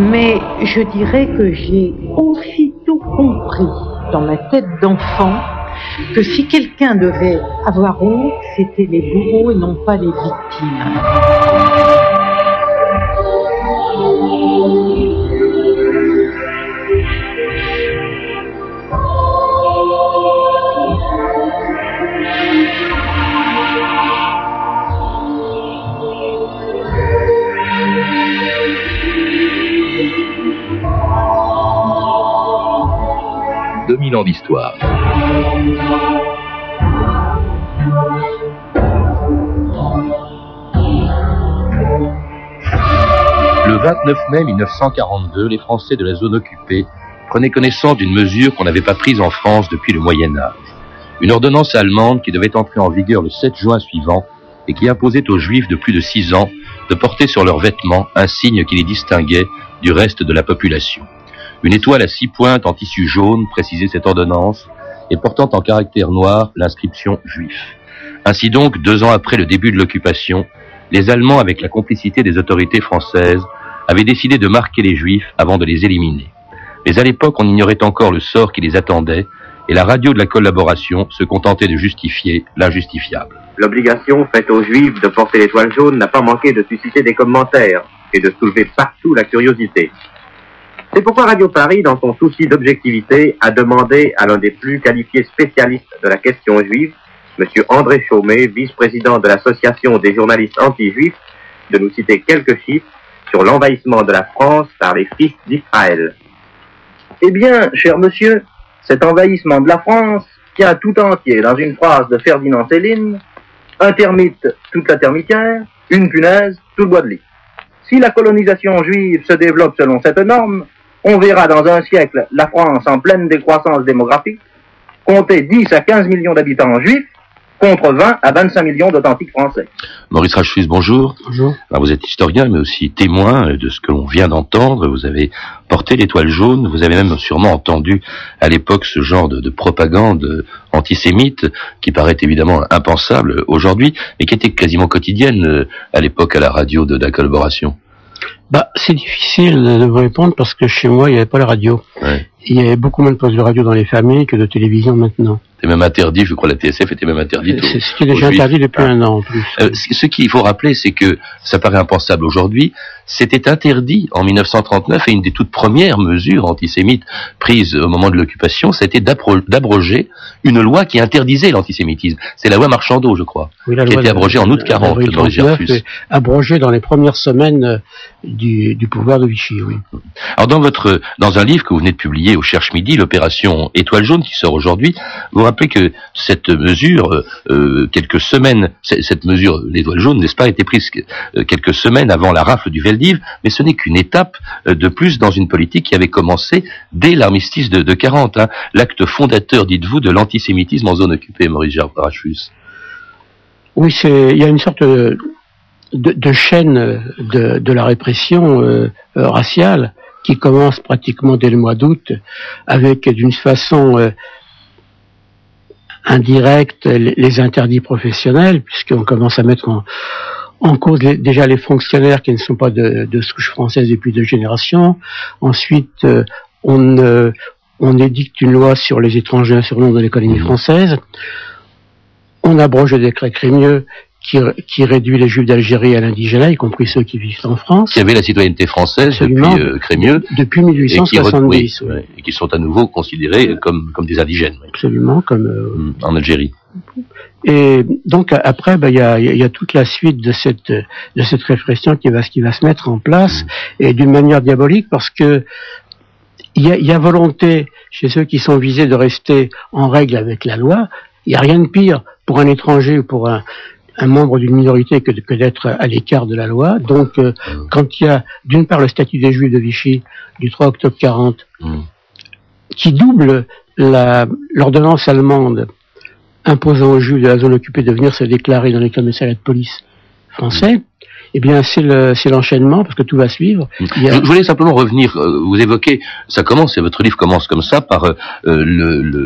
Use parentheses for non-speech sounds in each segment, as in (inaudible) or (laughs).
Mais je dirais que j'ai aussitôt compris dans ma tête d'enfant que si quelqu'un devait avoir honte, c'était les bourreaux et non pas les victimes. 2000 ans d'histoire. Le 29 mai 1942, les Français de la zone occupée prenaient connaissance d'une mesure qu'on n'avait pas prise en France depuis le Moyen Âge. Une ordonnance allemande qui devait entrer en vigueur le 7 juin suivant et qui imposait aux Juifs de plus de 6 ans de porter sur leurs vêtements un signe qui les distinguait du reste de la population. Une étoile à six pointes en tissu jaune précisait cette ordonnance et portant en caractère noir l'inscription juif. Ainsi donc, deux ans après le début de l'occupation, les Allemands, avec la complicité des autorités françaises, avaient décidé de marquer les Juifs avant de les éliminer. Mais à l'époque, on ignorait encore le sort qui les attendait, et la radio de la collaboration se contentait de justifier l'injustifiable. L'obligation faite aux Juifs de porter l'étoile jaune n'a pas manqué de susciter des commentaires et de soulever partout la curiosité. C'est pourquoi Radio Paris, dans son souci d'objectivité, a demandé à l'un des plus qualifiés spécialistes de la question juive, M. André Chaumet, vice-président de l'Association des journalistes anti-juifs, de nous citer quelques chiffres sur l'envahissement de la France par les fils d'Israël. Eh bien, cher monsieur, cet envahissement de la France tient tout entier dans une phrase de Ferdinand Céline, un termite, toute la termitière, une punaise, tout le bois de lit. Si la colonisation juive se développe selon cette norme, on verra dans un siècle la France en pleine décroissance démographique compter 10 à 15 millions d'habitants juifs contre 20 à 25 millions d'authentiques français. Maurice Rachfus, bonjour. Bonjour. vous êtes historien, mais aussi témoin de ce que l'on vient d'entendre. Vous avez porté l'étoile jaune. Vous avez même sûrement entendu à l'époque ce genre de, de, propagande antisémite qui paraît évidemment impensable aujourd'hui, mais qui était quasiment quotidienne euh, à l'époque à la radio de la collaboration. Bah, c'est difficile de vous répondre parce que chez moi, il n'y avait pas la radio. Il y avait beaucoup moins de postes de radio dans les familles que de télévision maintenant. C'était même interdit, je crois, la TSF était même interdite. C'était déjà interdit depuis un an en plus. Euh, ce qu'il faut rappeler, c'est que ça paraît impensable aujourd'hui. C'était interdit en 1939 et une des toutes premières mesures antisémites prises au moment de l'occupation, c'était d'abroger une loi qui interdisait l'antisémitisme. C'est la loi Marchandeau, je crois, oui, la qui a été abrogée en août 40, Maurice Abrogée dans les premières semaines euh, du, du pouvoir de Vichy, oui. Alors dans votre, dans un livre que vous venez de publier au Cherche Midi, l'opération Étoile Jaune qui sort aujourd'hui, vous rappelez que cette mesure, euh, euh quelques semaines, cette mesure, l'étoile jaune, n'est-ce pas, a été prise euh, quelques semaines avant la rafle du Veldiv, mais ce n'est qu'une étape de plus dans une politique qui avait commencé dès l'armistice de, de 40, hein, l'acte fondateur, dites-vous, de l'antisémitisme en zone occupée, Maurice Rachus. Oui, il y a une sorte de, de, chaîne de, la répression raciale qui commence pratiquement dès le mois d'août, avec d'une façon euh, indirecte les, interdits professionnels, puisqu'on commence à mettre en, en cause les, déjà les fonctionnaires qui ne sont pas de, de souche française depuis deux générations. Ensuite, euh, on, euh, on édicte une loi sur les étrangers insurnoms de l'économie mmh. française. On abroge le décret Crémieux qui, qui, réduit les Juifs d'Algérie à l'indigénat, y compris ceux qui vivent en France. Qui avaient la citoyenneté française Absolument, depuis euh, Crémieux. Depuis 1870. Et qui, oui, et qui, sont à nouveau considérés comme, comme des indigènes. Absolument, comme... Euh, en Algérie. Et donc après, ben, il y, a, y, a, toute la suite de cette, de cette répression qui va, qui va se mettre en place, mmh. et d'une manière diabolique, parce que il y a, y a volonté chez ceux qui sont visés de rester en règle avec la loi. Il n'y a rien de pire pour un étranger ou pour un, un membre d'une minorité que, que d'être à l'écart de la loi. Donc, euh, mmh. quand il y a d'une part le statut des Juifs de Vichy du 3 octobre 40, mmh. qui double l'ordonnance allemande imposant aux Juifs de la zone occupée de venir se déclarer dans les commissariats de police français, eh bien, c'est l'enchaînement, parce que tout va suivre. Je, voulais simplement revenir, euh, vous évoquez, ça commence, et votre livre commence comme ça, par euh,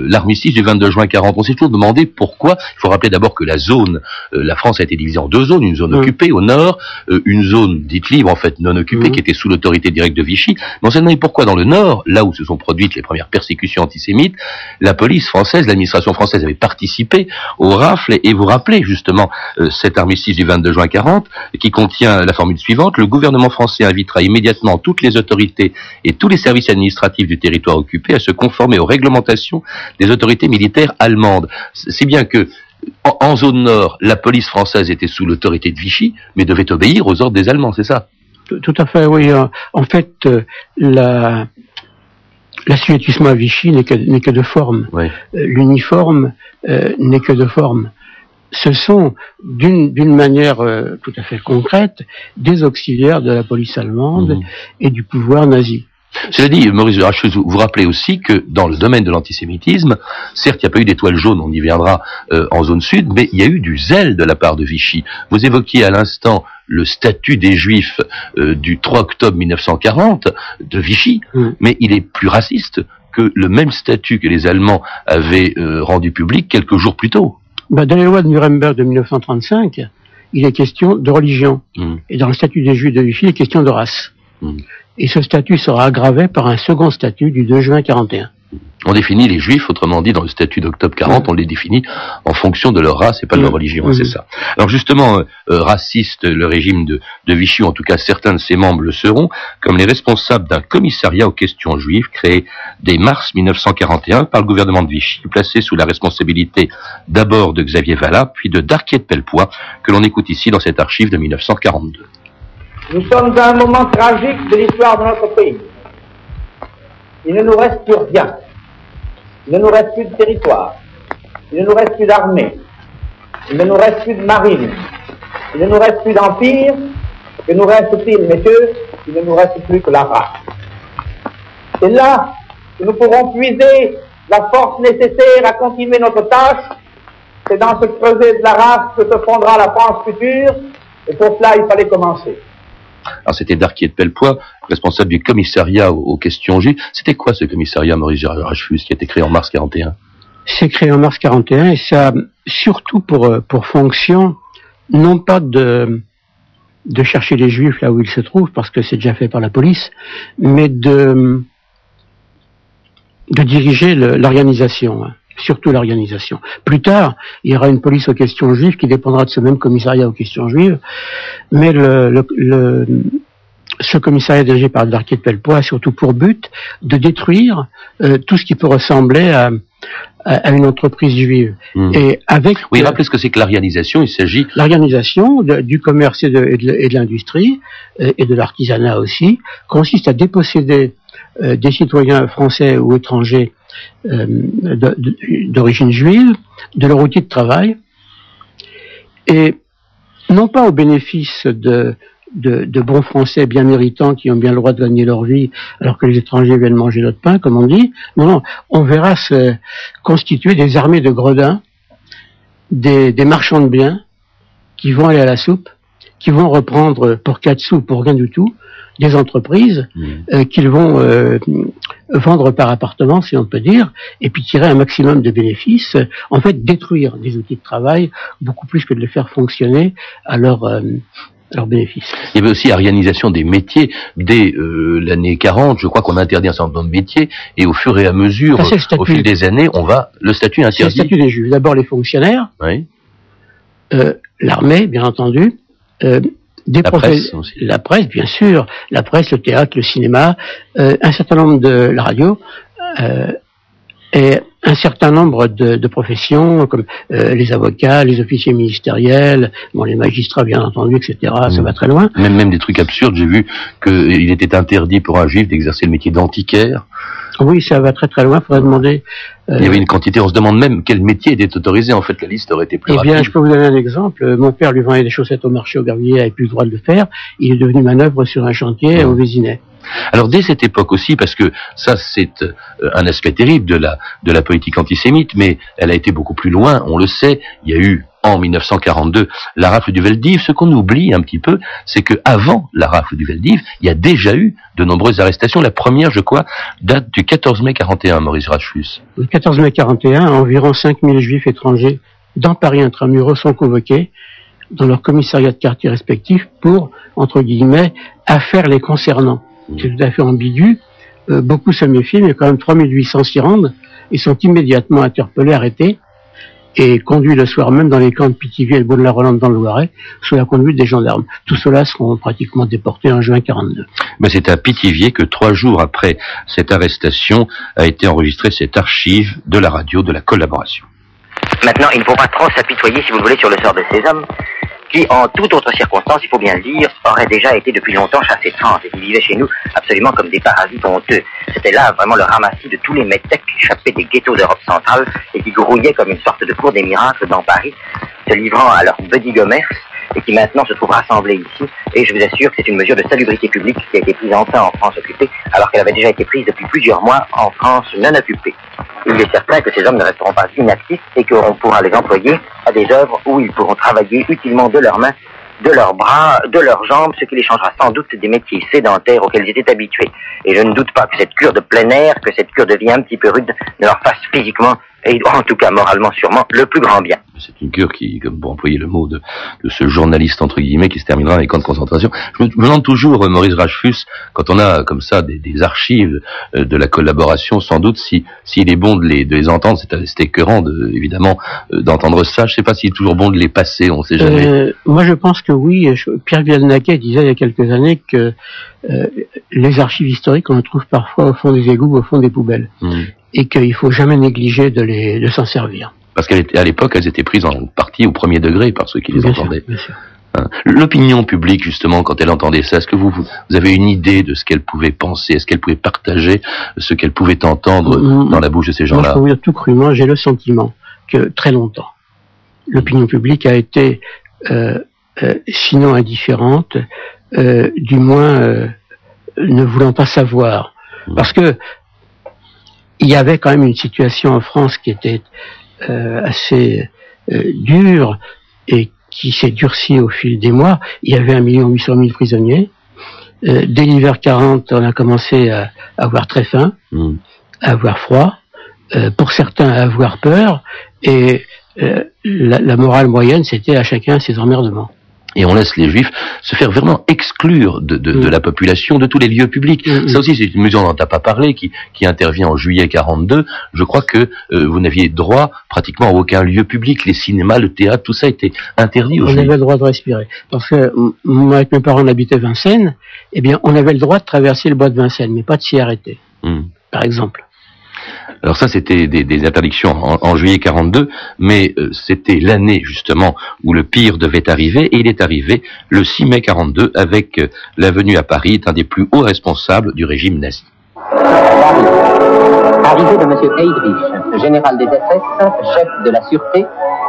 l'armistice du 22 juin 40. On s'est toujours demandé pourquoi. Il faut rappeler d'abord que la zone, euh, la France a été divisée en deux zones, une zone occupée au nord, une zone dite libre, en fait, non occupée, qui était sous l'autorité directe de Vichy. Mais on s'est demandé pourquoi dans le nord, là où se sont produites les premières persécutions antisémites, la police française, l'administration française avait participé au rafle, et vous rappelez justement cet armistice du 22 juin 40, qui contient tient la formule suivante. Le gouvernement français invitera immédiatement toutes les autorités et tous les services administratifs du territoire occupé à se conformer aux réglementations des autorités militaires allemandes. C'est bien que en, zone nord, la police française était sous l'autorité de Vichy, mais devait obéir aux ordres des Allemands, c'est ça? Tout, à fait, oui. En fait, euh, la, l'assujettissement à Vichy n'est que, que, de forme. Euh, l'uniforme euh, n'est que de forme ce sont d'une manière euh, tout à fait concrète des auxiliaires de la police allemande mhm. et du pouvoir nazi. Cela dit, Maurice de vous vous rappelez aussi que dans le domaine de l'antisémitisme, certes, il n'y a pas eu d'étoile jaune, on y viendra euh, en zone sud, mais il y a eu du zèle de la part de Vichy. Vous évoquiez à l'instant le statut des Juifs euh, du 3 octobre 1940 de Vichy, mais il est plus raciste que le même statut que les Allemands avaient rendu public quelques jours plus tôt. Bah, dans les lois de Nuremberg de 1935, il est question de religion. Hmm. Et dans le statut des Juifs de Vichy, il est question de race. Hmm. Et ce statut sera aggravé par un second statut du 2 juin 41. On définit les juifs, autrement dit, dans le statut d'octobre 40, on les définit en fonction de leur race et pas de leur religion, c'est ça. Alors justement, euh, euh, raciste, le régime de, de, Vichy, en tout cas certains de ses membres le seront, comme les responsables d'un commissariat aux questions juives créé dès mars 1941 par le gouvernement de Vichy, placé sous la responsabilité d'abord de Xavier Vallat, puis de Darquier de Pellepoix, que l'on écoute ici dans cette archive de 1942. Nous sommes à un moment tragique de l'histoire de notre pays. Il ne nous reste plus rien. Il ne nous reste plus de territoire. Il ne nous reste plus d'armée. Il ne nous reste plus de marine. Il ne nous reste plus d'empire. Que nous reste-t-il, messieurs? Il ne nous reste plus que la race. C'est là que nous pourrons puiser la force nécessaire à continuer notre tâche. C'est dans ce creuset de la race que se fondera la France future. Et pour cela, il fallait commencer. Alors c'était Darquier de Pellepoix, responsable du commissariat aux, questions juives. C'était quoi ce commissariat Maurice Rachfus qui a été créé en mars 41 C'est créé en mars 41 et ça surtout pour, euh, fonction non pas de, chercher les juifs là où ils se trouvent parce que c'est déjà fait par la police, mais de, de diriger l'organisation. Surtout l'organisation. Plus tard, il y aura une police aux questions juives qui dépendra de ce même commissariat aux questions juives, mais le, ce commissariat dirigé par Darquier de Pellepoix a surtout pour but de détruire euh, tout ce qui peut ressembler à, à, une entreprise juive. Hmm. Et avec oui, rappelez ce que c'est que l'organisation. Il s'agit l'organisation du commerce et de, l'industrie euh, et de l'artisanat aussi consiste à déposséder euh, des citoyens français ou étrangers d'origine juive de leur outil de travail et non pas au bénéfice de, de, bons Français bien méritants qui ont bien le droit de gagner leur vie alors que les étrangers viennent manger notre pain, comme on dit. Non, non, on verra se constituer des armées de gredins, des, des marchands de biens qui vont aller à la soupe, qui vont reprendre pour quatre sous, pour rien du tout, des entreprises mmh. euh, qu'ils vont euh, vendre par appartement, si on peut dire, et puis tirer un maximum de bénéfices, en fait détruire des outils de travail beaucoup plus que de les faire fonctionner à leur, euh, leur bénéfice. Il y avait aussi arianisation des métiers dès l'année 40, je crois qu'on a interdit un certain nombre de métiers, et au fur et à mesure, au fil des années, on va le statut interdit. le statut des juifs. D'abord les fonctionnaires, oui. l'armée, bien entendu, la presse, la presse, bien sûr, la presse, le théâtre, le cinéma, euh, un certain nombre de la radio euh, et un certain nombre de, de professions comme euh, les avocats, les officiers ministériels, bon, les magistrats bien entendu, etc. Ça mm. va très loin. Même même des trucs absurdes. J'ai vu qu'il était interdit pour un juif d'exercer le métier d'antiquaire. Oui, ça va très très loin. Il faudrait demander. Euh, Il y avait une quantité. On se demande même quel métier était autorisé. En fait, la liste aurait été plus Eh bien, je peux vous donner un exemple. Mon père lui vendait des chaussettes au marché au il n'avait plus le droit de le faire. Il est devenu manœuvre sur un chantier au Vésinet. Alors dès cette époque aussi, parce que ça c'est euh, un aspect terrible de la de la politique antisémite, mais elle a été beaucoup plus loin. On le sait. Il y a eu en 1942 la rafle du Veldiv. Ce qu'on oublie un petit peu, c'est que avant la rafle du Veldiv, il y a déjà eu de nombreuses arrestations. La première, je crois, date du 14 mai 41, Maurice Rachfus. Le 14 mai 41, environ 5000 juifs étrangers dans Paris intramuros sont convoqués dans leur commissariat de quartier respectif pour, entre guillemets, affaire les concernant. C'est tout à fait ambigu. Euh, beaucoup se méfient, mais quand même 3800 s'y rendent. Ils sont immédiatement interpellés, arrêtés et conduits le soir même dans les camps de Pithiviers et de Beaune-la-Rolande dans le Loiret, sous la conduite des gendarmes. Tous ceux-là seront pratiquement déportés en juin 42. Mais c'est à Pithiviers que trois jours après cette arrestation a été enregistrée cette archive de la radio de la collaboration. Maintenant, il ne faut pas trop s'apitoyer, si vous voulez, sur le sort de ces hommes, qui, en toute autre circonstance, il faut bien le dire, auraient déjà été depuis longtemps chassés de France et qui vivaient chez nous absolument comme des parasites honteux. C'était là vraiment le ramassis de tous les métèques qui échappaient des ghettos d'Europe centrale et qui grouillaient comme une sorte de cour des miracles dans Paris, se livrant à leur petit commerce et qui maintenant se trouve rassemblés ici. Et je vous assure que c'est une mesure de salubrité publique qui a été prise enfin en France occupée, alors qu'elle avait déjà été prise depuis plusieurs mois en France non occupée. Il est certain que ces hommes ne resteront pas inactifs et qu'on pourra les employer à des œuvres où ils pourront travailler utilement de leurs mains, de leurs bras, de leurs jambes, ce qui les changera sans doute des métiers sédentaires auxquels ils étaient habitués. Et je ne doute pas que cette cure de plein air, que cette cure de vie un petit peu rude, ne leur fasse physiquement et en tout cas moralement sûrement le plus grand bien. C'est une cure qui, comme pour employer le mot de, de, ce journaliste entre guillemets, qui se terminera dans les camps de concentration. Je me, demande toujours, euh, Maurice Rachfus, quand on a comme ça des, des archives euh, de la collaboration, sans doute si s'il est bon de les, de les entendre, c'est écœurant de, évidemment euh, d'entendre ça. Je sais pas s'il est toujours bon de les passer, on sait jamais. Euh, moi, je pense que oui. Pierre Vialnaquet disait il y a quelques années que les archives historiques, on les trouve parfois au fond des égouts, au fond des poubelles. Mmh et qu'il faut jamais négliger de, les, de s'en servir. Parce qu'à l'époque, elles étaient prises en partie au premier degré par ceux qui les entendaient. Hein. L'opinion publique, justement, quand elle entendait ça, est-ce que vous, vous avez une idée de ce qu'elle pouvait penser? Est-ce qu'elle pouvait partager ce qu'elle pouvait entendre dans la bouche de ces gens-là Je peux vous dire tout crûment, j'ai le sentiment que très longtemps, l'opinion publique a été, euh, euh, sinon indifférente, euh, du moins ne voulant pas savoir. Mm. Parce que il y avait quand même une situation en France qui était euh, assez euh, dure et qui s'est durcie au fil des mois. Il y avait un million huit cent mille prisonniers. Euh, dès l'hiver 40, on a commencé à, avoir très faim, mm. à avoir froid, pour certains à avoir peur, et la, la, morale moyenne, c'était à chacun ses emmerdements et on laisse les juifs se faire vraiment exclure de, de, de mm. la population, de tous les lieux publics. Mm, mm. Ça aussi, c'est une mesure dont tu pas parlé, qui, qui intervient en juillet 42. Je crois que euh, vous n'aviez droit pratiquement à aucun lieu public. Les cinémas, le théâtre, tout ça était interdit aux on juifs. On avait le droit de respirer. Parce que moi, avec mes parents, on habitait Vincennes. Eh bien, on avait le droit de traverser le bois de Vincennes, mais pas de s'y arrêter, par exemple. Alors ça, c'était des, interdictions en, juillet 42, mais euh, c'était l'année justement où le pire devait arriver, et il est arrivé le 6 mai 42 avec euh, la venue à Paris d'un des plus hauts responsables du régime nazi. Arrivée de M. Heydrich, général des SS, chef de la sûreté,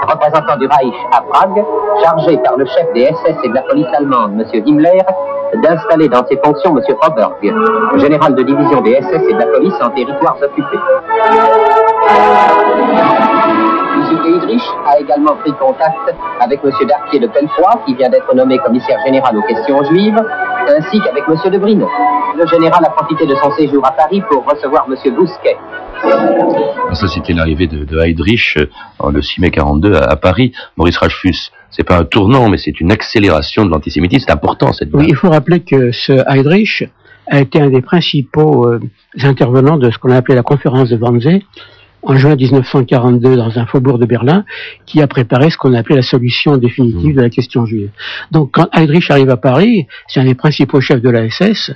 représentant du Reich à Prague, chargé par le chef des SS et de la police allemande, M. Himmler, d'installer dans ses fonctions M. Oberg, général de division des SS et de la police en territoires occupés. M. Heydrich a également pris contact avec M. Darquier de Pellefoy, qui vient d'être nommé commissaire général aux questions juives, ainsi qu'avec M. de Brino. Le général a profité de son séjour à Paris pour recevoir M. Bousquet. Ça, c'était l'arrivée de, Heydrich euh, le 6 mai 42 à, à Paris. Maurice Rachfus, c'est pas un tournant, mais c'est une accélération de l'antisémitisme. C'est important cette. Oui, il faut rappeler que ce Heydrich a été un des principaux euh, intervenants de ce qu'on a appelé la conférence de Wannsee en juin 1942 dans un faubourg de Berlin, qui a préparé ce qu'on a appelé la solution définitive mmh. de la question juive. Donc quand Heydrich arrive à Paris, c'est un des principaux chefs de la SS,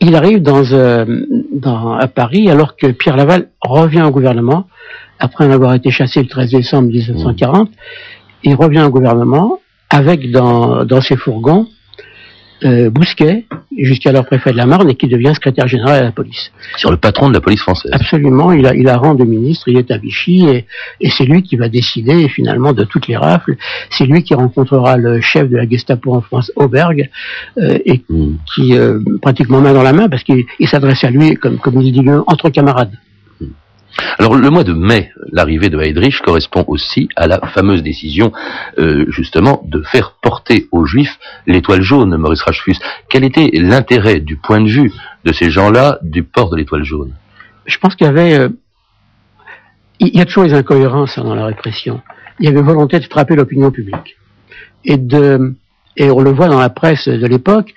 il arrive dans, euh, dans, à Paris alors que Pierre Laval revient au gouvernement, après en avoir été chassé le 13 décembre 1940, il revient au gouvernement avec dans, dans ses fourgons euh, Bousquet, jusqu'alors préfet de la Marne, et qui devient secrétaire général à la police. Sur le patron de la police française. Absolument, il a, il a rang de ministre, il est à Vichy, et, et c'est lui qui va décider finalement de toutes les rafles. C'est lui qui rencontrera le chef de la Gestapo en France, Auberg, euh, et hmm. qui, euh, pratiquement main dans la main, parce qu'il s'adresse à lui, comme, comme il dit, entre camarades. Alors le mois de mai, l'arrivée de Heydrich correspond aussi à la fameuse décision euh, justement de faire porter aux Juifs l'étoile jaune, Maurice Rachfus. Quel était l'intérêt du point de vue de ces gens-là du port de l'étoile jaune? Je pense qu'il y avait... Euh, il y a toujours des incohérences hein, dans la répression. Il y avait volonté de frapper l'opinion publique. Et, on le voit dans la presse de l'époque,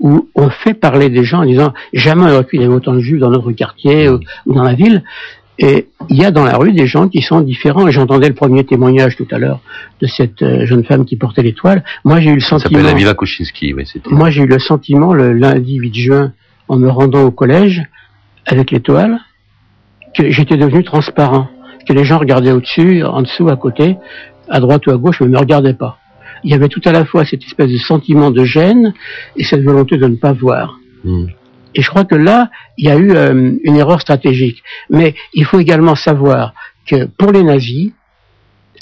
où on fait parler des gens en disant jamais on aurait pu y autant de juifs dans notre quartier ou dans la ville. Et il y a dans la rue des gens qui sont différents. J'entendais le premier témoignage tout à l'heure de cette euh, jeune femme qui portait l'étoile. Moi, j'ai eu le sentiment. Ça s'appelle Kuczynski, oui, c'était. Moi, j'ai eu le sentiment le lundi 8 juin, en me rendant au collège avec l'étoile, que j'étais devenu transparent, que les gens regardaient au-dessus, en dessous, à côté, à droite ou à gauche, mais ne me regardaient pas. Il y avait tout à la fois cette espèce de sentiment de gêne et cette volonté de ne pas voir. Hmm. Et je crois que là, il y a eu euh, une erreur stratégique. Mais il faut également savoir que pour les nazis,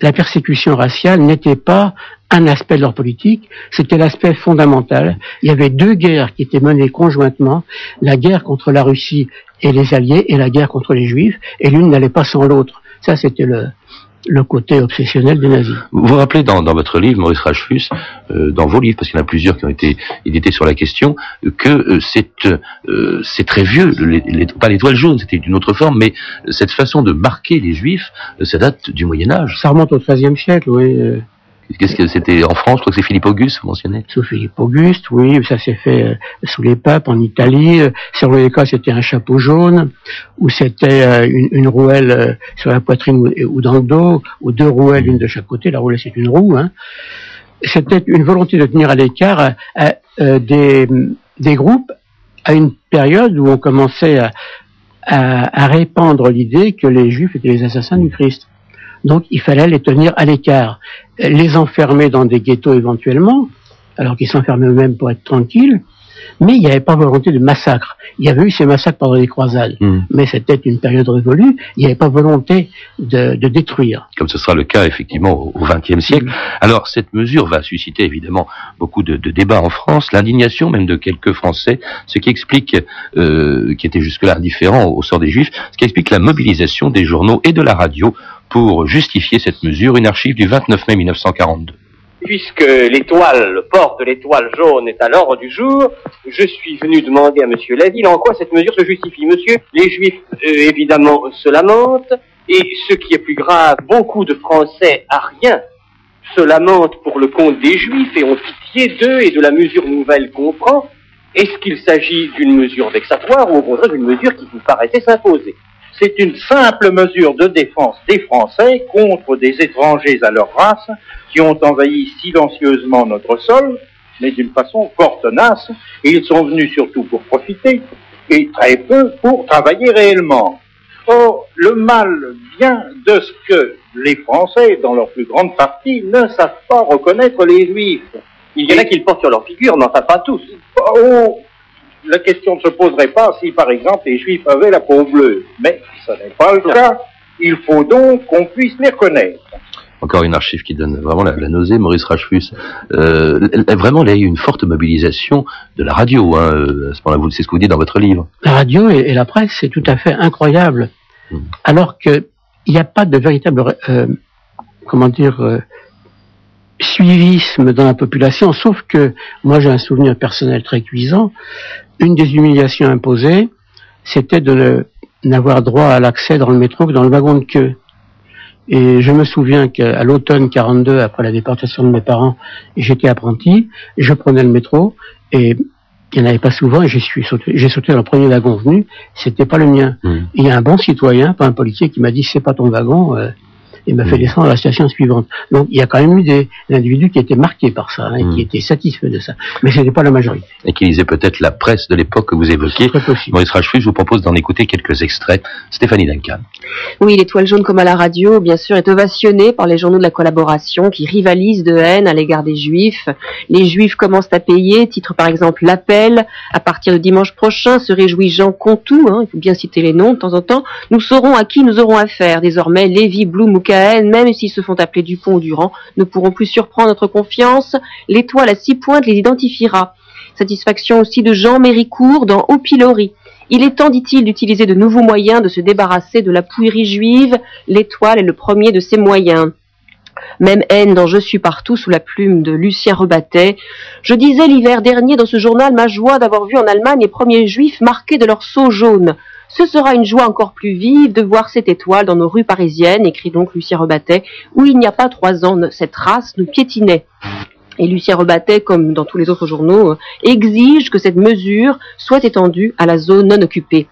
la persécution raciale n'était pas un aspect de leur politique, c'était l'aspect fondamental. Il y avait deux guerres qui étaient menées conjointement, la guerre contre la Russie et les Alliés et la guerre contre les Juifs, et l'une n'allait pas sans l'autre. Ça, c'était le, le côté obsessionnel des nazis. Vous vous rappelez dans, dans votre livre, Maurice Rachfus, euh, dans vos livres, parce qu'il y en a plusieurs qui ont été édités sur la question, que euh, c'est euh, c'est très vieux, les, pas l'étoile jaune, c'était d'une autre forme, mais cette façon de marquer les juifs, ça date du Moyen Âge. Ça remonte au XIIIe siècle, oui. Qu'est-ce que c'était en France Je crois que c'est Philippe Auguste, vous mentionnez Sous Philippe Auguste, oui, ça s'est fait euh, sous les papes en Italie. Euh, sur le cas, c'était un chapeau jaune, ou c'était euh, une, rouelle sur la poitrine ou, dans le dos, ou deux rouelles, une de chaque côté. La rouelle, c'est une roue. Hein. C'était une volonté de tenir à l'écart des, groupes à une période où on commençait à répandre l'idée que les Juifs étaient les assassins du Christ. Donc il fallait les tenir à l'écart, les enfermer dans des ghettos éventuellement, alors qu'ils s'enfermaient eux-mêmes pour être tranquilles, mais il n'y avait pas volonté de massacre. Il y avait eu ces massacres pendant les croisades, hmm. mais c'était une période révolue, il n'y avait pas volonté de, détruire. Comme ce sera le cas effectivement au XXe siècle. Hmm. Alors cette mesure va susciter évidemment beaucoup de, débats en France, l'indignation même de quelques Français, ce qui explique, euh, qui était jusque-là indifférent au sort des Juifs, ce qui explique la mobilisation des journaux et de la radio pour justifier cette mesure, une archive du 29 mai 1942. Puisque l'étoile, le port de l'étoile jaune est à l'ordre du jour, je suis venu demander à Monsieur Laville en quoi cette mesure se justifie. Monsieur, les Juifs, euh, évidemment, se lamentent, et ce qui est plus grave, beaucoup de Français à rien se lamentent pour le compte des Juifs et ont pitié d'eux et de la mesure nouvelle qu'on prend. Est-ce qu'il s'agit d'une mesure vexatoire ou au contraire d'une mesure qui vous paraissait s'imposer? C'est une simple mesure de défense des Français contre des étrangers à leur race qui ont envahi silencieusement notre sol, mais d'une façon fort tenace, et ils sont venus surtout pour profiter, et très peu pour travailler réellement. Or, le mal vient de ce que les Français, dans leur plus grande partie, ne savent pas reconnaître les Juifs. Il y en a qui le portent sur leur figure, mais enfin pas tous. Oh, la question ne se poserait pas si, par exemple, les Juifs avaient la peau bleue. Mais ce n'est pas le cas. Il faut donc qu'on puisse les reconnaître. Encore une archive qui donne vraiment la, nausée, Maurice Rachfus. Euh, vraiment, il y a eu une forte mobilisation de la radio. Hein, euh, à ce moment-là, c'est ce que vous dites dans votre livre. La radio et, la presse, c'est tout à fait incroyable. Hmm. Alors qu'il n'y a pas de véritable, euh, comment dire, euh, suivisme dans la population, sauf que moi j'ai un souvenir personnel très cuisant. Une des humiliations imposées, c'était de n'avoir droit à l'accès dans le métro que dans le wagon de queue. Et je me souviens qu'à l'automne 42, après la déportation de mes parents, j'étais apprenti, je prenais le métro et il n'y en avait pas souvent et j'ai sauté, j'ai sauté dans le premier wagon venu, c'était pas le mien. Mmh. Il y a un bon citoyen, pas un policier, qui m'a dit c'est pas ton wagon, euh, et m'a fait descendre à la station suivante. Donc il y a quand même eu des individus qui étaient marqués par ça, hein, qui hmm. étaient satisfaits de ça. Mais ce n'était pas la majorité. Et qui lisaient peut-être la presse de l'époque que vous évoquiez. Très possible. Maurice Rachefus, je vous propose d'en écouter quelques extraits. Stéphanie Duncan. Oui, l'étoile jaune comme à la radio, bien sûr, est ovationnée par les journaux de la collaboration qui rivalisent de haine à l'égard des juifs. Les juifs commencent à payer, titre par exemple l'appel. À partir de dimanche prochain, se réjouit Jean Contou, hein, il faut bien citer les noms de temps en temps. Nous saurons à qui nous aurons affaire. Désormais, Lévi, Blum ou même s'ils se font appeler Dupont ou Durand, ne pourront plus surprendre notre confiance. L'étoile à six pointes les identifiera. Satisfaction aussi de Jean Méricourt dans Au pilori. Il est temps, dit-il, d'utiliser de nouveaux moyens de se débarrasser de la pouillerie juive. L'étoile est le premier de ces moyens. Même haine dont je suis partout sous la plume de Lucien Rebattet. Je disais l'hiver dernier dans ce journal ma joie d'avoir vu en Allemagne les premiers juifs marqués de leur sceau jaune. Ce sera une joie encore plus vive de voir cette étoile dans nos rues parisiennes, écrit donc Lucien Rebattet, où il n'y a pas trois ans, cette race nous piétinait. Et Lucien Rebattet, comme dans tous les autres journaux, euh, exige que cette mesure soit étendue à la zone non occupée.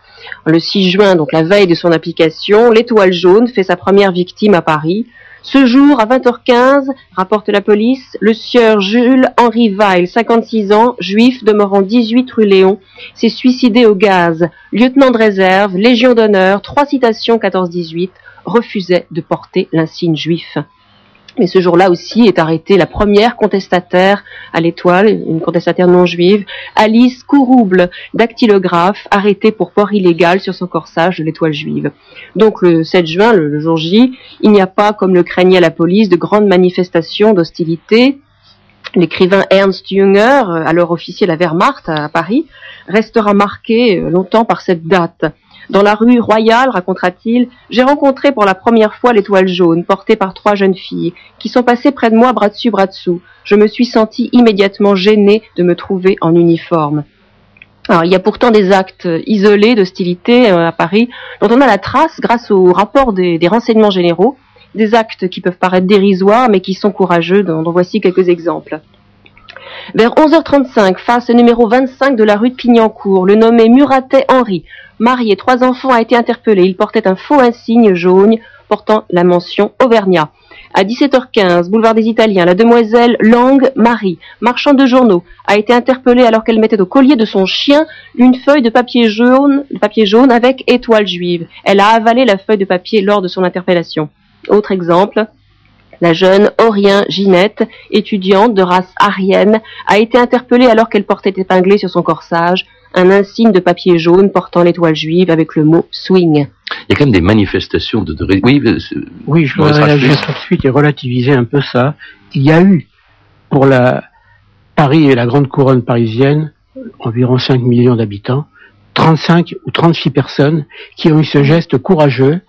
Le 6 juin, donc la veille de son application, l'étoile jaune fait sa première victime à Paris. Ce jour, à 20h15, rapporte la police, le sieur Jules-Henri Weil, 56 ans, juif, demeurant 18 rue Léon, s'est suicidé au gaz. Lieutenant de réserve, Légion d'honneur, trois citations 14-18, refusait de porter l'insigne juif. Mais ce jour-là aussi est arrêtée la première contestataire à l'étoile, une contestataire non juive, Alice Courouble, dactylographe, arrêtée pour port illégal sur son corsage de l'étoile juive. Donc le 7 juin, le, jour J, il n'y a pas, comme le craignait la police, de grandes manifestations d'hostilité. L'écrivain Ernst Jünger, alors officier de la Wehrmacht à Paris, restera marqué longtemps par cette date. Dans la rue Royale, racontera-t-il, j'ai rencontré pour la première fois l'étoile jaune, portée par trois jeunes filles, qui sont passées près de moi bras dessus bras dessous. Je me suis senti immédiatement gêné de me trouver en uniforme. Il y a pourtant des actes isolés d'hostilité euh, à Paris dont on a la trace grâce au rapport des, renseignements généraux, des actes qui peuvent paraître dérisoires mais qui sont courageux, dont, voici quelques exemples. Vers 11h35, face numéro 25 de la rue de Pignancourt, le nommé Muratet Henri, marié, trois enfants, a été interpellé. Il portait un faux insigne jaune portant la mention Auvergnat. À 17h15, boulevard des Italiens, la demoiselle Lang Marie, marchande de journaux, a été interpellée alors qu'elle mettait au collier de son chien une feuille de papier jaune, avec étoile juive. Elle a avalé la feuille de papier lors de son interpellation. Autre exemple, la jeune Aurien Ginette, étudiante de race arienne, a été interpellée alors qu'elle portait épinglé sur son corsage un insigne de papier jaune portant l'étoile juive avec le mot swing. Il y a quand même des manifestations de... Oui, oui, je voudrais réagir tout de suite et relativiser un peu ça. Il y a eu, pour la Paris et la grande couronne parisienne, environ 5 millions d'habitants, 35 ou 36 personnes qui ont eu ce geste courageux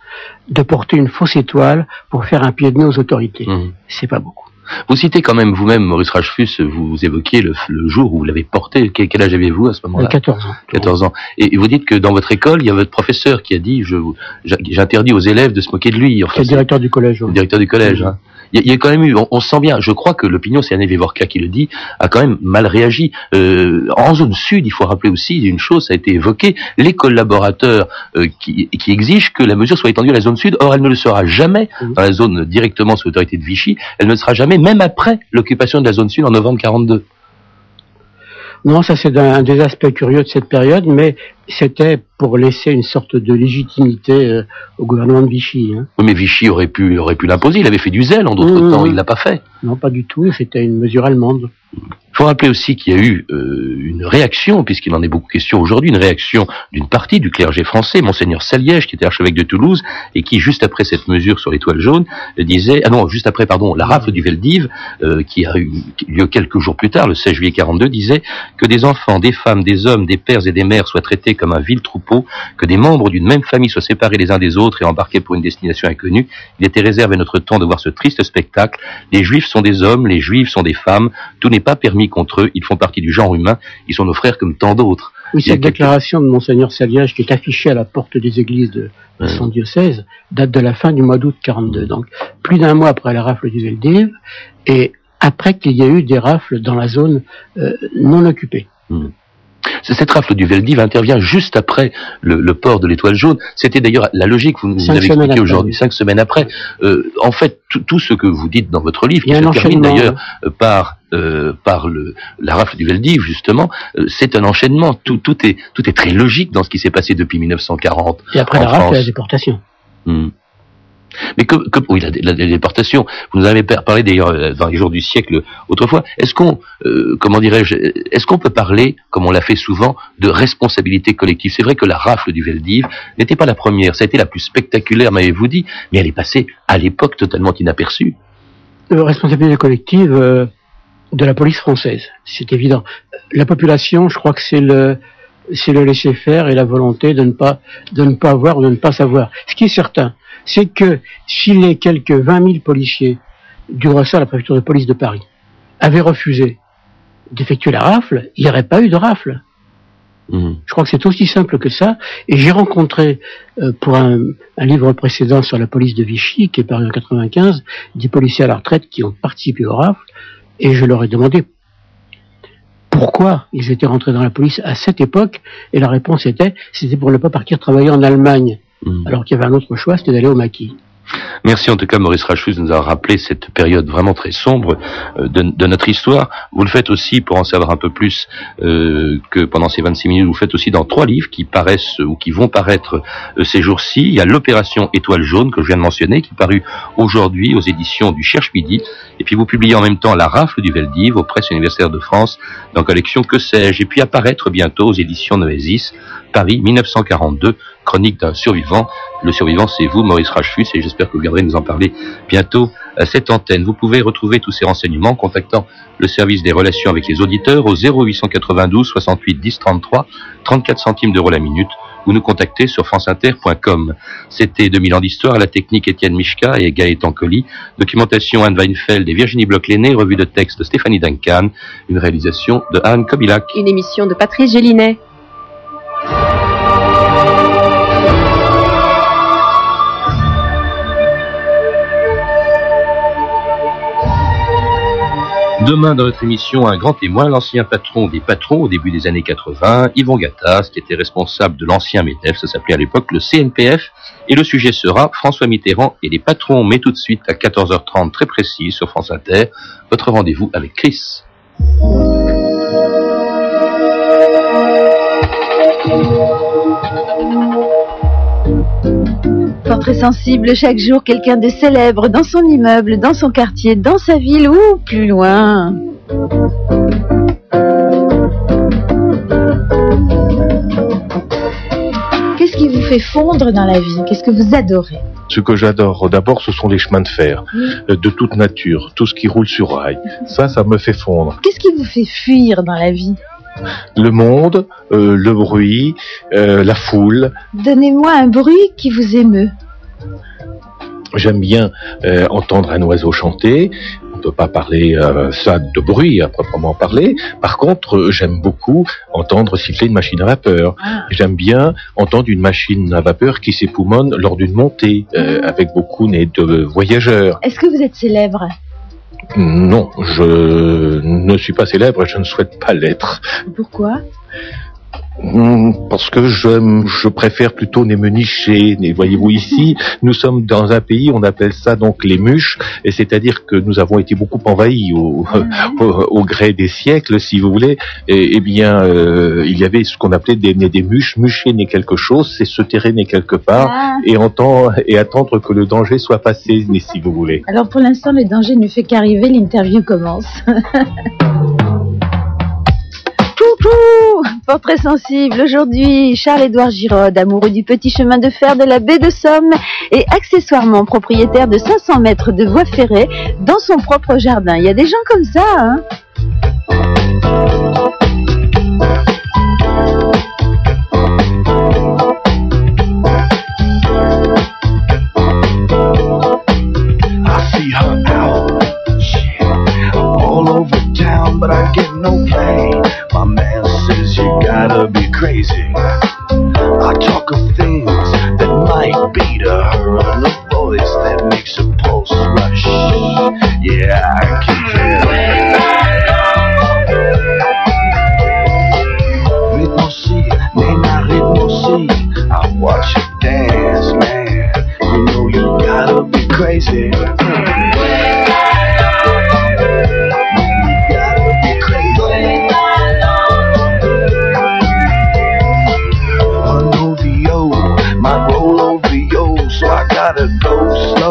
de porter une fausse étoile pour faire un pied de nez aux autorités. Mmh. C'est pas beaucoup. Vous citez quand même vous-même, Maurice Rachefus, vous évoquiez le, jour où vous l'avez porté. Quel, âge avez-vous à ce moment-là? 14 ans. 14 ans. Et, vous dites que dans votre école, il y a votre professeur qui a dit, j'interdis aux élèves de se moquer de lui. Enfin, c'est le directeur du collège. Le directeur du collège. Hein il y, a quand même eu, on, sent bien, je crois que l'opinion, c'est Anne Vivorka qui le dit, a quand même mal réagi. Euh, en zone sud, il faut rappeler aussi une chose, ça a été évoqué, les collaborateurs euh, qui, qui, exigent que la mesure soit étendue à la zone sud. Or, elle ne le sera jamais dans la zone directement sous l'autorité de Vichy. Elle ne le sera jamais, même après l'occupation de la zone sud en novembre 42. Non, ça c'est un, des aspects curieux de cette période, mais c'était pour laisser une sorte de légitimité euh, au gouvernement de Vichy. Hein. Oui, mais Vichy aurait pu, aurait pu l'imposer. Il avait fait du zèle en d'autres mmh. temps. Il l'a pas fait. Non, pas du tout. C'était une mesure allemande. Il faut rappeler aussi qu'il y a eu euh, une réaction, puisqu'il en est beaucoup question aujourd'hui, une réaction d'une partie du clergé français, monseigneur Saliège, qui était archevêque de Toulouse, et qui, juste après cette mesure sur l'étoile jaune, disait, ah non, juste après, pardon, la rafle du Veldiv, euh, qui a eu lieu quelques jours plus tard, le 16 juillet 42, disait que des enfants, des femmes, des hommes, des pères et des mères soient traités comme un vil troupeau, que des membres d'une même famille soient séparés les uns des autres et embarqués pour une destination inconnue. Il était réservé notre temps de voir ce triste spectacle. Les juifs sont des hommes, les juifs sont des femmes, tout n'est pas permis contre eux, ils font partie du genre humain, ils sont nos frères comme tant d'autres. Oui, cette déclaration de Monseigneur Saliage qui est affichée à la porte des églises de, son diocèse date de la fin du mois d'août 42, donc plus d'un mois après la rafle du Veldiv et après qu'il y a eu des rafles dans la zone euh, non occupée. Hmm. Cette rafle du Veldiv intervient juste après le, port de l'étoile jaune. C'était d'ailleurs la logique, vous nous avez expliqué aujourd'hui, cinq semaines après. Euh, en fait, tout ce que vous dites dans votre livre, qui se termine d'ailleurs euh, par euh, par le, la rafle du Veldiv, justement, c'est un enchaînement. Tout, tout, est, tout est très logique dans ce qui s'est passé depuis 1940. Et après la rafle, la déportation. Hmm. Mais que, oui, la, déportation, vous nous avez parlé d'ailleurs euh, dans les jours du siècle autrefois. Est-ce qu'on, euh, comment dirais-je, est-ce qu'on peut parler, comme on l'a fait souvent, de responsabilité collective? C'est vrai que la rafle du Veldiv n'était pas la première, ça a été la plus spectaculaire, m'avez-vous dit, mais elle est passée à l'époque totalement inaperçue. Euh, responsabilité collective de la police française, c'est évident. La population, je crois que c'est le c'est le laisser faire et la volonté de ne pas de ne pas voir ou de ne pas savoir. Ce qui est certain, c'est que si les quelques 20 000 policiers du ressort de la préfecture de police de Paris avaient refusé d'effectuer la rafle, il n'y aurait pas eu de rafle. Mhm. Je crois que c'est aussi simple que ça. Et j'ai rencontré, euh, pour un, un livre précédent sur la police de Vichy, qui est paru en 95, des policiers à la retraite qui ont participé au rafle, et je leur ai demandé pourquoi ils étaient rentrés dans la police à cette époque, et la réponse était, c'était pour ne pas partir travailler en Allemagne, Mhm. alors qu'il y avait un autre choix, c'était d'aller au maquis. Merci en tout cas Maurice Rachus de nous avoir rappelé cette période vraiment très sombre euh, de, notre histoire. Vous le faites aussi pour en savoir un peu plus euh, que pendant ces 26 minutes, vous le faites aussi dans trois livres qui paraissent ou qui vont paraître euh, ces jours-ci. Il y a l'opération Étoile jaune que je viens de mentionner qui est paru aujourd'hui aux éditions du Cherche Midi et puis vous publiez en même temps La rafle du Veldiv aux presses universitaires de France dans collection Que sais-je et puis apparaître bientôt aux éditions Noésis Paris 1942 chronique d'un survivant. Le survivant, c'est vous, Maurice Rachfus, et j'espère que vous viendrez nous en parler bientôt à cette antenne. Vous pouvez retrouver tous ces renseignements en contactant le service des relations avec les auditeurs au 0892 68 10 33, 34 centimes d'euros la minute, ou nous contacter sur franceinter.com. C'était 2000 ans d'histoire, la technique Étienne Michka et Gaëtan Colli, documentation Anne Weinfeld et Virginie Bloch-Léné, revue de texte Stéphanie Duncan, une réalisation de Anne Kobilac. Une émission de Patrice Gélinet. Demain, dans notre émission, un grand témoin, l'ancien patron des patrons au début des années 80, Yvon Gattas, qui était responsable de l'ancien MEDEF, ça s'appelait à l'époque le CNPF, et le sujet sera François Mitterrand et les patrons, mais tout de suite à 14h30 très précis sur France Inter, votre rendez-vous avec Chris. Portrait sensible chaque jour, quelqu'un de célèbre dans son immeuble, dans son quartier, dans sa ville ou plus loin. Qu'est-ce qui vous fait fondre dans la vie? Qu'est-ce que vous adorez? Ce que j'adore d'abord, ce sont les chemins de fer, euh, de toute nature, tout ce qui roule sur rail. Ça, ça me fait fondre. Qu'est-ce qui vous fait fuir dans la vie? Le monde, euh, le bruit, euh, la foule. Donnez-moi un bruit qui vous émeut. J'aime bien euh, entendre un oiseau chanter. On ne peut pas parler euh, ça de bruit à proprement parler. Par contre, euh, j'aime beaucoup entendre siffler une machine à vapeur. J'aime bien entendre une machine à vapeur qui s'époumonne lors d'une montée euh, avec beaucoup de voyageurs. Est-ce que vous êtes célèbre? Non, je ne suis pas célèbre et je ne souhaite pas l'être. Pourquoi? Parce que je, je préfère plutôt ne me nicher. Mais voyez-vous ici, nous sommes dans un pays, on appelle ça donc les muches, et c'est-à-dire que nous avons été beaucoup envahis au, (laughs) au, au gré des siècles, si vous voulez. Et, eh bien, euh, il y avait ce qu'on appelait des, des muches. Mucher n'est quelque chose, c'est se terrainer quelque part Ah. et, entendre, et attendre que le danger soit passé, si vous voulez. Alors pour l'instant, le danger ne fait qu'arriver, l'interview commence. (laughs) Coucou Portrait sensible, aujourd'hui, Charles-Édouard Giraud, amoureux du petit chemin de fer de la baie de Somme et accessoirement propriétaire de 500 mètres de voie ferrée dans son propre jardin. Il y a des gens comme ça, hein? got a ghost.